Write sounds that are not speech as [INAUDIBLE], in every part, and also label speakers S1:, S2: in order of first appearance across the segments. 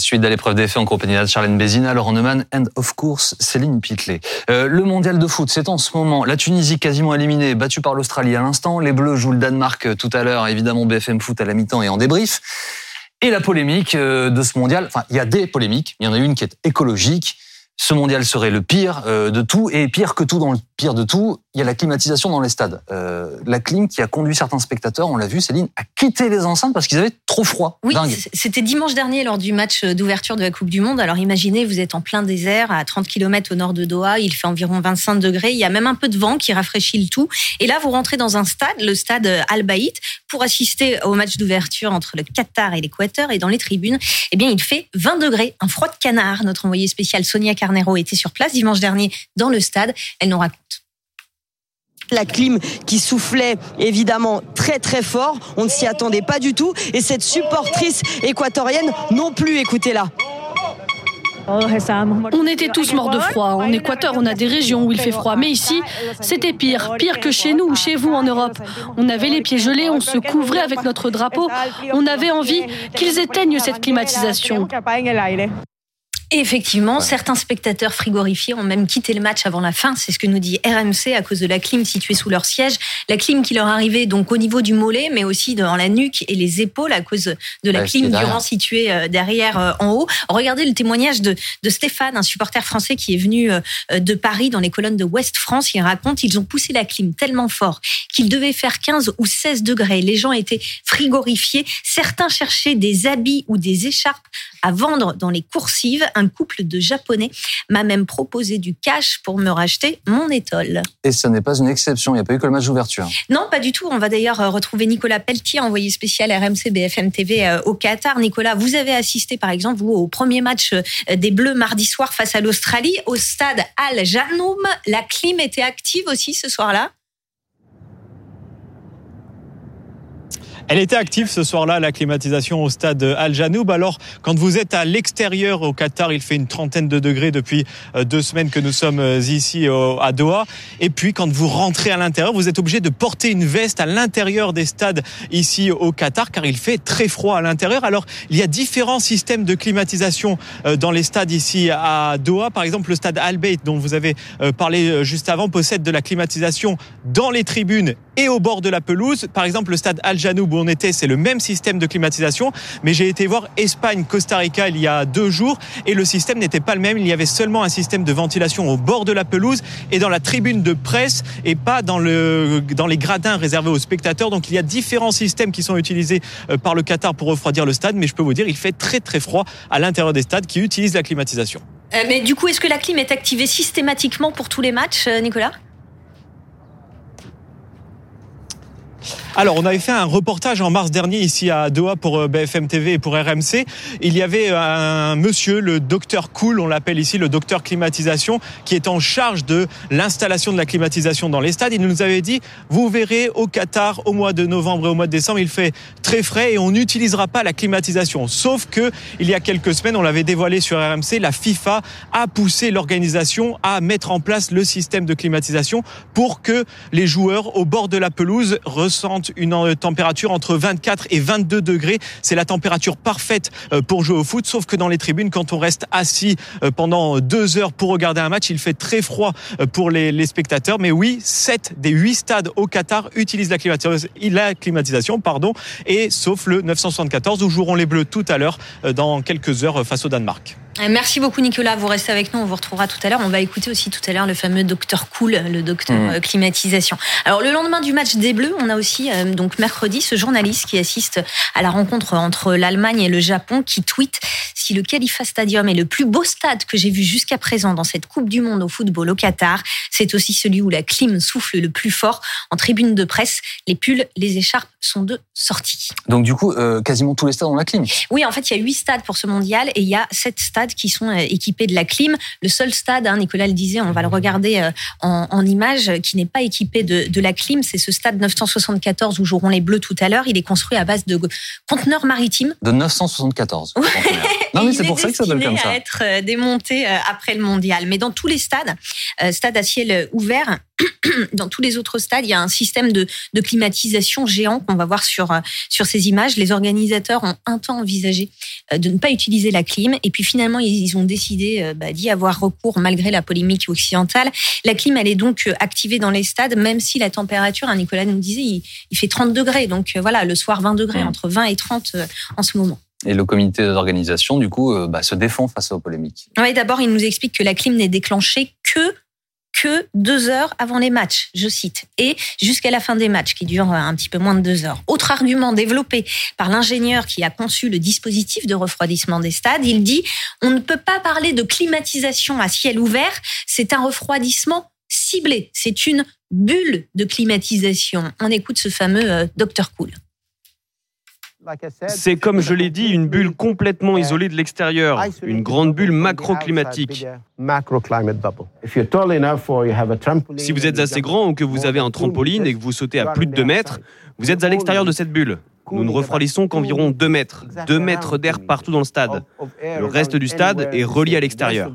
S1: suite de l'épreuve des faits en compagnie de Charlène Bézina, Laurent Neumann and of course Céline Pitlet. Euh, le mondial de foot, c'est en ce moment. La Tunisie quasiment éliminée, battue par l'Australie à l'instant. Les Bleus jouent le Danemark euh, tout à l'heure, évidemment BFM Foot à la mi-temps et en débrief. Et la polémique euh, de ce mondial, enfin il y a des polémiques, il y en a une qui est écologique. Ce mondial serait le pire de tout et pire que tout dans le pire de tout, il y a la climatisation dans les stades. Euh, la clim qui a conduit certains spectateurs, on l'a vu, Céline, à quitter les enceintes parce qu'ils avaient trop froid.
S2: Oui, c'était dimanche dernier lors du match d'ouverture de la Coupe du Monde. Alors imaginez, vous êtes en plein désert, à 30 km au nord de Doha, il fait environ 25 degrés, il y a même un peu de vent qui rafraîchit le tout. Et là, vous rentrez dans un stade, le stade Al Bayt, pour assister au match d'ouverture entre le Qatar et l'Équateur. Et dans les tribunes, eh bien, il fait 20 degrés, un froid de canard. Notre envoyée spéciale Sonia Carnero était sur place dimanche dernier dans le stade. Elle nous raconte
S3: la clim qui soufflait évidemment très très fort. On ne s'y attendait pas du tout. Et cette supportrice équatorienne non plus, écoutez-la.
S4: On était tous morts de froid. En Équateur, on a des régions où il fait froid. Mais ici, c'était pire. Pire que chez nous ou chez vous en Europe. On avait les pieds gelés, on se couvrait avec notre drapeau. On avait envie qu'ils éteignent cette climatisation
S2: effectivement, certains spectateurs frigorifiés ont même quitté le match avant la fin. C'est ce que nous dit RMC à cause de la clim située sous leur siège. La clim qui leur arrivait donc au niveau du mollet, mais aussi dans la nuque et les épaules à cause de la clim durant située euh, derrière euh, en haut. Regardez le témoignage de, de Stéphane, un supporter français qui est venu euh, de Paris dans les colonnes de Ouest France. Il raconte ils ont poussé la clim tellement fort qu'il devait faire 15 ou 16 degrés. Les gens étaient frigorifiés. Certains cherchaient des habits ou des écharpes à vendre dans les coursives. Un couple de Japonais m'a même proposé du cash pour me racheter mon étole.
S1: Et ce n'est pas une exception, il n'y a pas eu que le match d'ouverture.
S2: Non, pas du tout. On va d'ailleurs euh, retrouver Nicolas Pelletier, envoyé spécial RMC BFM TV euh, au Qatar. Nicolas, vous avez assisté par exemple, vous, au premier match euh, des Bleus mardi soir face à l'Australie au stade Al Janoum. La clim était active aussi ce soir-là?
S5: Elle était active ce soir-là, la climatisation au stade Al Janoub. Alors, quand vous êtes à l'extérieur au Qatar, il fait une trentaine de degrés depuis euh, deux semaines que nous sommes euh, ici à Doha. Et puis, quand vous rentrez à l'intérieur, vous êtes obligé de porter une veste à l'intérieur des stades ici au Qatar, car il fait très froid à l'intérieur. Alors, il y a différents systèmes de climatisation euh, dans les stades ici à Doha. Par exemple, le stade Al Bayt, dont vous avez parlé juste avant, possède de la climatisation dans les tribunes et au bord de la pelouse. Par exemple, le stade Al Janoub où on était, c'est le même système de climatisation. Mais j'ai été voir Espagne, Costa Rica il y a deux jours et le système n'était pas le même. Il y avait seulement un système de ventilation au bord de la pelouse et dans la tribune de presse et pas dans, le, dans les gradins réservés aux spectateurs. Donc il y a différents systèmes qui sont utilisés euh, par le Qatar pour refroidir le stade. Mais je peux vous dire, il fait très très froid à l'intérieur des stades qui utilisent la climatisation.
S2: Euh, mais du coup, est-ce que la clim est activée systématiquement pour tous les matchs, euh, Nicolas?
S5: Alors, on avait fait un reportage en mars dernier ici à Doha pour euh, BFM TV et pour RMC. Il y avait un monsieur, le docteur Cool, on l'appelle ici le docteur climatisation, qui est en charge de l'installation de la climatisation dans les stades. Il nous avait dit, vous verrez au Qatar, au mois de novembre et au mois de décembre, il fait très frais et on n'utilisera pas la climatisation. Sauf que, il y a quelques semaines, on l'avait dévoilé sur RMC, la FIFA a poussé l'organisation à mettre en place le système de climatisation pour que les joueurs au bord de la pelouse ressentent une température entre 24 et 22 degrés. C'est la température parfaite euh, pour jouer au foot, sauf que dans les tribunes, quand on reste assis euh, pendant deux heures pour regarder un match, il fait très froid euh, pour les, spectateurs. Mais oui, 7 des 8 stades au Qatar utilisent la climatisation, la climatisation pardon, et sauf le 974 où joueront les Bleus tout à l'heure dans quelques heures face au Danemark.
S2: Euh, merci beaucoup Nicolas, vous restez avec nous, on vous retrouvera tout à l'heure. On va écouter aussi tout à l'heure le fameux docteur Cool, le docteur mmh. euh, climatisation. Alors le lendemain du match des Bleus, on a aussi euh, donc mercredi ce journaliste qui assiste à la rencontre entre l'Allemagne et le Japon qui tweet si le Khalifa Stadium est le plus beau stade que j'ai vu jusqu'à présent dans cette Coupe du monde au football au Qatar, c'est aussi celui où la clim souffle le plus fort. En tribune de presse, les pulls, les écharpes sont de sortie.
S1: Donc du coup, quasiment tous les stades ont la clim.
S2: Oui, en fait, il y a huit stades pour ce mondial et il y a sept stades stades qui sont équipés de la clim. Le seul stade, hein, Nicolas le disait, on va le regarder en, en image, qui n'est pas équipé de, de la clim, c'est ce stade 974 où joueront les Bleus tout à l'heure. Il est construit à base de conteneurs maritimes.
S1: De 974. [LAUGHS] non, mais c'est pour ça que ça s'appelle comme ça.
S2: à être démonté après le mondial. Mais dans tous les stades, stades à ciel ouvert, [CLEARS THROAT] dans tous les autres stades, il y a un système de, de climatisation géant qu'on va voir sur, euh, sur ces images. Les organisateurs ont un temps envisagé euh, de ne pas utiliser la clim et puis finalement ils ont décidé euh, bah, d'y avoir recours malgré la polémique occidentale. La clim, elle est donc activée dans les stades, même si la température, hein, Nicolas nous disait, il, fait 30 degrés. Donc voilà, le soir 20 degrés, entre 20 et 30 en ce moment.
S1: Et le comité d'organisation, du coup, bah, se défend face aux polémiques.
S2: Oui, d'abord, il nous explique que la clim n'est déclenchée que que deux heures avant les matchs, je cite, et jusqu'à la fin des matchs, qui durent un petit peu moins de deux heures. Autre argument développé par l'ingénieur qui a conçu le dispositif de refroidissement des stades, il dit on ne peut pas parler de climatisation à ciel ouvert, c'est un refroidissement ciblé, c'est une bulle de climatisation. On écoute ce fameux euh, Dr Cool.
S6: C'est comme je l'ai dit, une bulle complètement isolée de l'extérieur, une grande bulle macroclimatique. Si vous êtes assez grand ou que vous avez un trampoline et que vous sautez à plus de 2 mètres, vous êtes à l'extérieur de cette bulle. Nous ne refroidissons qu'environ 2 mètres, 2 mètres d'air partout dans le stade. Le reste du stade est relié à l'extérieur.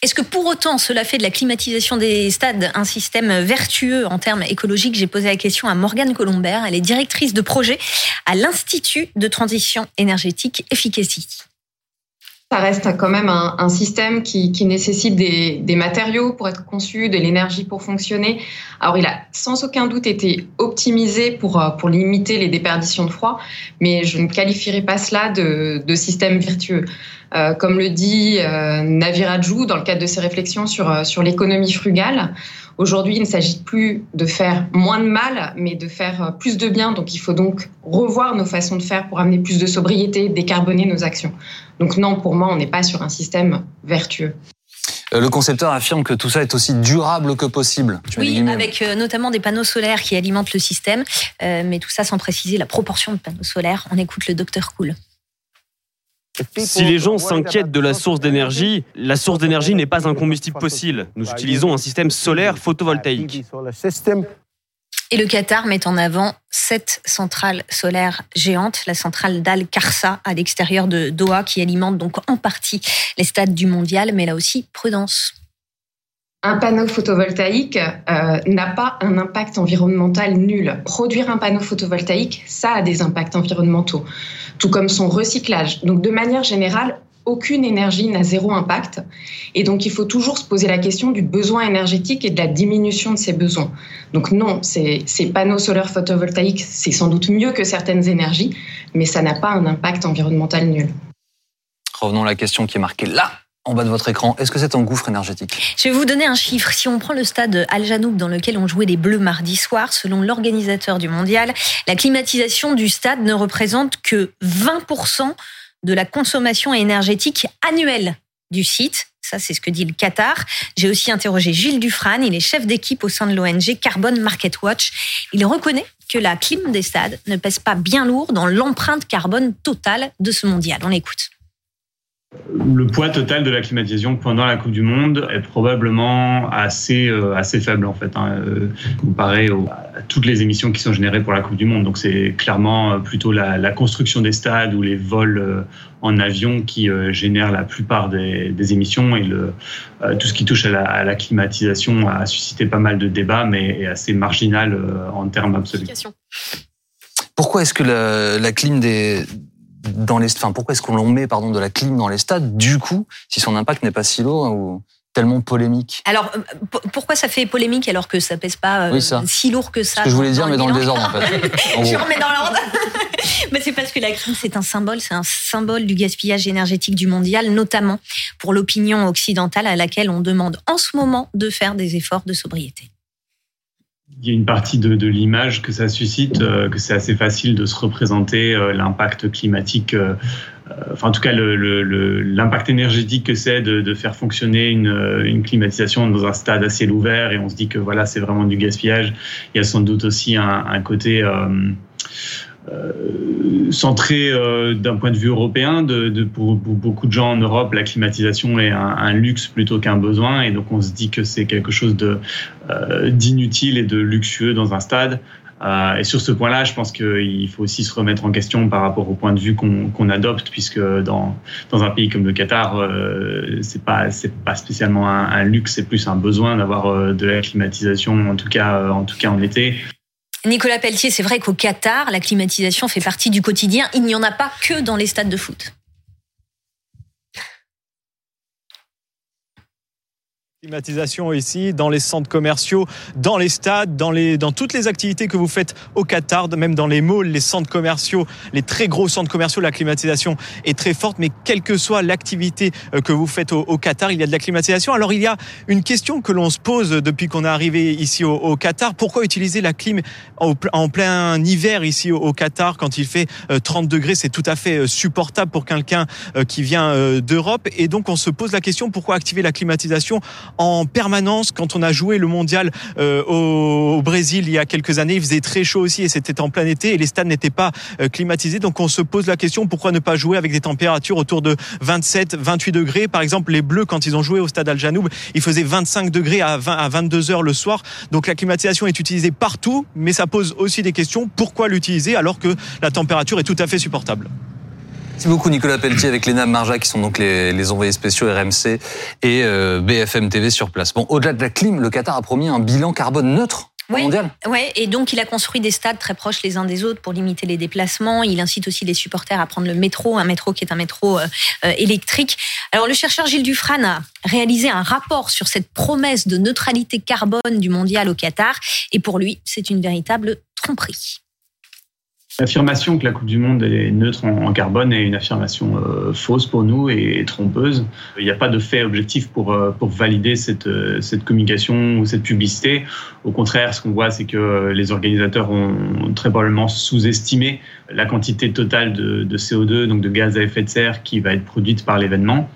S2: Est-ce que pour autant cela fait de la climatisation des stades un système vertueux en termes écologiques? J'ai posé la question à Morgane Colombert. Elle est directrice de projet à l'Institut de transition énergétique Efficacity.
S7: Ça reste quand même un, système qui, nécessite des, des, matériaux pour être conçu, de l'énergie pour fonctionner. Alors, il a sans aucun doute été optimisé pour, pour limiter les déperditions de froid, mais je ne qualifierais pas cela de, de système vertueux. Euh, comme le dit euh, Naviraju dans le cadre de ses réflexions sur, euh, sur l'économie frugale, aujourd'hui, il ne s'agit plus de faire moins de mal, mais de faire plus de bien. Donc, il faut donc revoir nos façons de faire pour amener plus de sobriété, décarboner nos actions. Donc, non, pour moi, on n'est pas sur un système vertueux.
S1: Le concepteur affirme que tout ça est aussi durable que possible.
S2: oui, avec notamment des panneaux solaires qui alimentent le système, mais tout ça sans préciser la proportion de panneaux solaires. On écoute le docteur Cool.
S6: Si les gens s'inquiètent de la source d'énergie, la source d'énergie n'est pas un combustible fossile. Nous utilisons un système solaire photovoltaïque.
S2: Et le Qatar met en avant sept centrales solaires géantes, la centrale d'Al Karsa à l'extérieur de Doha qui alimente donc en partie les stades du mondial, mais là aussi prudence.
S7: Un panneau photovoltaïque euh, n'a pas un impact environnemental nul. Produire un panneau photovoltaïque, ça a des impacts environnementaux, tout comme son recyclage. Donc de manière générale, aucune énergie n'a zéro impact. Et donc, il faut toujours se poser la question du besoin énergétique et de la diminution de ces besoins. Donc, non, ces, ces panneaux solaires photovoltaïques, c'est sans doute mieux que certaines énergies, mais ça n'a pas un impact environnemental nul.
S1: Revenons à la question qui est marquée là en bas de votre écran. Est-ce que c'est un gouffre énergétique?
S2: Je vais vous donner un chiffre. Si on prend le stade Al Janoub dans lequel on jouait les Bleus mardi soir, selon l'organisateur du mondial, la climatisation du stade ne représente que 20% de la consommation énergétique annuelle du site. Ça, c'est ce que dit le Qatar. J'ai aussi interrogé Gilles Dufran. Il est chef d'équipe au sein de l'ONG Carbon Market Watch. Il reconnaît que la clim des stades ne pèse pas bien lourd dans l'empreinte carbone totale de ce mondial. On l'écoute.
S8: Le poids total de la climatisation pendant la Coupe du Monde est probablement assez, euh, assez faible en fait, hein, euh, comparé à toutes les émissions qui sont générées pour la Coupe du Monde. Donc c'est clairement euh, plutôt la, construction des stades ou les vols en avion qui génèrent la plupart des, émissions et le, tout ce qui touche à la, climatisation a suscité pas mal de débats mais est assez marginal en termes absolus.
S1: Pourquoi est-ce que la, la clim des dans les, enfin, pourquoi est-ce qu'on met pardon de la clim dans les stades Du coup, si son impact n'est pas si lourd ou tellement polémique.
S2: Alors euh, pourquoi ça fait polémique alors que ça pèse pas euh, si lourd que ça
S1: Ce que je voulais dire, mais dans le désordre en fait. [LAUGHS]
S2: je remets dans l'ordre. [LAUGHS] mais c'est parce que la clim c'est un symbole, c'est un symbole du gaspillage énergétique du mondial, notamment pour l'opinion occidentale à laquelle on demande en ce moment de faire des efforts de sobriété
S8: il y a une partie de, de l'image que ça suscite, euh, que c'est assez facile de se représenter euh, l'impact climatique, euh, enfin en tout cas l'impact énergétique que c'est de, de, faire fonctionner une, une, climatisation dans un stade à ciel ouvert et on se dit que voilà c'est vraiment du gaspillage. Il y a sans doute aussi un, un côté centré d'un point de vue européen. De, pour, beaucoup de gens en Europe, la climatisation est un, luxe plutôt qu'un besoin, et donc on se dit que c'est quelque chose de d'inutile et de luxueux dans un stade. Euh, et sur ce point-là, je pense qu'il faut aussi se remettre en question par rapport au point de vue qu'on adopte, puisque dans, dans un pays comme le Qatar, euh, c'est pas pas spécialement un, un luxe, c'est plus un besoin d'avoir euh, de la climatisation, en tout cas euh, en tout cas en été.
S2: Nicolas Pelletier, c'est vrai qu'au Qatar, la climatisation fait partie du quotidien. Il n'y en a pas que dans les stades de foot.
S5: Climatisation ici, dans les centres commerciaux, dans les stades, dans, les, dans toutes les activités que vous faites au Qatar, même dans les malls, les centres commerciaux, les très gros centres commerciaux, la climatisation est très forte. Mais quelle que soit l'activité euh, que vous faites au, Qatar, il y a de la climatisation. Alors il y a une question que l'on se pose depuis qu'on est arrivé ici au, Qatar. Pourquoi utiliser la clim en plein hiver ici au, Qatar quand il fait 30 euh, degrés? C'est tout à fait euh, supportable pour quelqu'un qui vient d'Europe. Et donc on se pose la question pourquoi activer la climatisation en permanence. Quand on a joué le mondial euh, au, Brésil il y a quelques années, il faisait très chaud aussi et c'était en plein été et les stades n'étaient pas euh, climatisés. Donc on se pose la question pourquoi ne pas jouer avec des températures autour de 27, 28 degrés? Par exemple, les Bleus quand ils ont joué au stade Al Janoub, il faisait 25 degrés à 20 à 22 heures le soir. Donc la climatisation est utilisée partout, mais ça pose aussi des questions. Pourquoi l'utiliser alors que la température est tout à fait supportable?
S1: Merci beaucoup Nicolas Pelletier avec Léna Marja qui sont donc les, les envoyés spéciaux RMC et euh, BFM TV sur place. Bon, au-delà de la clim, le Qatar a promis un bilan carbone neutre
S2: oui,
S1: mondial.
S2: Ouais, et donc il a construit des stades très proches les uns des autres pour limiter les déplacements. Il incite aussi les supporters à prendre le métro, un métro qui est un métro euh, euh, électrique. Alors le chercheur Gilles Dufresne a réalisé un rapport sur cette promesse de neutralité carbone du mondial au Qatar, et pour lui, c'est une véritable tromperie.
S8: L'affirmation que la Coupe du Monde est neutre en, carbone est une affirmation euh, fausse pour nous et, trompeuse. Il n'y a pas de fait objectif pour, euh, valider cette, euh, cette communication ou cette publicité. Au contraire, ce qu'on voit, c'est que les organisateurs ont très probablement sous-estimé la quantité totale de, de, CO2, donc de gaz à effet de serre, qui va être produite par l'événement.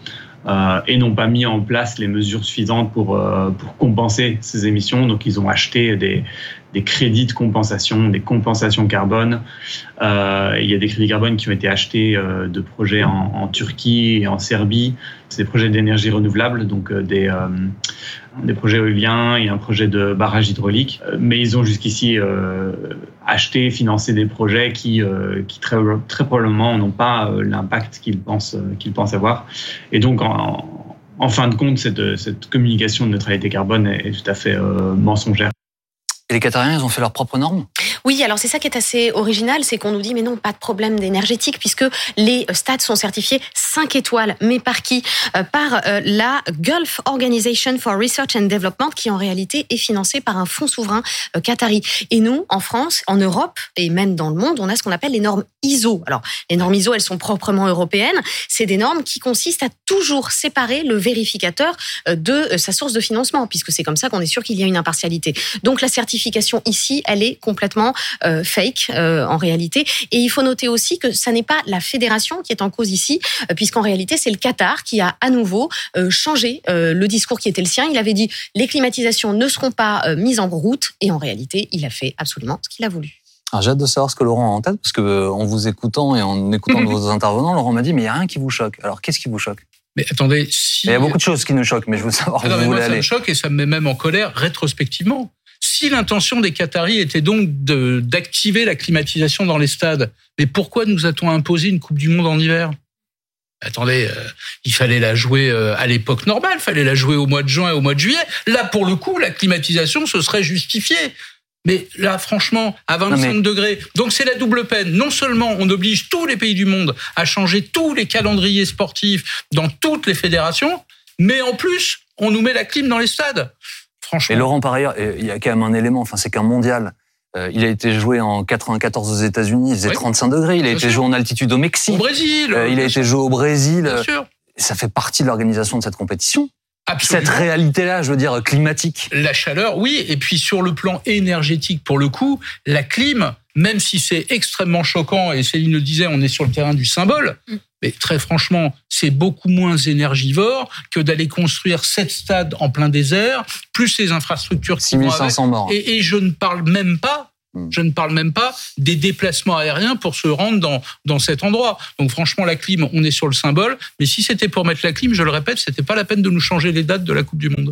S8: Et n'ont pas mis en place les mesures suffisantes pour compenser ces émissions. Donc ils ont acheté des, des crédits de compensation, des compensations carbone. Euh, il y a des crédits carbone qui ont été achetés euh, de projets en, en, Turquie et en Serbie. C'est des projets d'énergie renouvelable, donc euh, des, euh, des projets éoliens et un projet de barrage hydraulique. Mais ils ont jusqu'ici acheté, financé des projets qui, qui très, très probablement n'ont pas l'impact qu'ils pensent, qu'ils pensent avoir. Et donc, en, en fin de compte, cette, cette communication de neutralité carbone est tout à fait mensongère.
S1: Et les Qatariens, ils ont fait leurs propres normes
S9: Oui, alors c'est ça qui est assez original, c'est qu'on nous dit mais non, pas de problème d'énergétique puisque les stades sont certifiés 5 étoiles. Mais par qui? Euh, Par euh, la Gulf Organization for Research and Development qui en réalité est financée par un fonds souverain euh, qatari. Et nous, en France, en Europe et même dans le monde, on a ce qu'on appelle les normes ISO. Alors, les normes ISO, elles sont proprement européennes. C'est des normes qui consistent à toujours séparer le vérificateur de sa source de financement puisque c'est comme ça qu'on est sûr qu'il y a une impartialité. Donc la certification ici, elle est complètement euh, fake euh, en réalité. Et il faut noter aussi que ça n'est pas la fédération qui est en cause ici, euh, puisqu'en réalité c'est le Qatar qui a à nouveau changé le discours qui était le sien. Il avait dit les climatisations ne seront pas mises en route, et en réalité il a fait absolument ce qu'il a voulu.
S1: j'ai hâte de savoir ce que Laurent a en tête, parce que en vous écoutant et en écoutant [LAUGHS] vos intervenants, Laurent m'a dit mais il y a rien qui vous choque. Alors qu'est-ce qui vous choque?
S10: Mais attendez, si...
S1: Il y a beaucoup de choses qui nous choquent, mais je veux savoir ah où vous voulez aller. Ça
S10: me choque et ça me met même en colère rétrospectivement. Si l'intention des Qataris était donc d'activer la climatisation dans les stades, mais pourquoi nous a-t-on imposé une Coupe du Monde en hiver? Attendez, euh, il fallait la jouer euh, à l'époque normale, il fallait la jouer au mois de juin et au mois de juillet. Là, pour le coup, la climatisation, ce serait justifié. Mais là, franchement, à 25 degrés, donc c'est la double peine. Non seulement on oblige tous les pays du monde à changer tous les calendriers sportifs dans toutes les fédérations, mais en plus, on nous met la clim dans les stades.
S1: Et Laurent, par ailleurs, il y a quand même un élément, enfin, c'est qu'un mondial. Euh, il a été joué en 94 aux États-Unis, il faisait 35 degrés. Il a été joué en altitude au Mexique.
S10: Au Brésil.
S1: Euh, il a été joué au Brésil. Bien sûr. Ça fait partie de l'organisation de cette compétition. Absolument. Cette réalité-là, je veux dire, climatique.
S10: La chaleur, oui. Et puis sur le plan énergétique, pour le coup, la clim, même si c'est extrêmement choquant, et Céline le disait, on est sur le terrain du symbole, mm. Mais très franchement, c'est beaucoup moins énergivore que d'aller construire sept stades en plein désert, plus les infrastructures.
S1: 6500 morts.
S10: Et, et je ne parle même pas Hmm. Je ne parle même pas des déplacements aériens pour se rendre dans, dans cet endroit. Donc franchement, la clim, on est sur le symbole. Mais si c'était pour mettre la clim, je le répète, c'était pas la peine de nous changer les dates de la Coupe du Monde.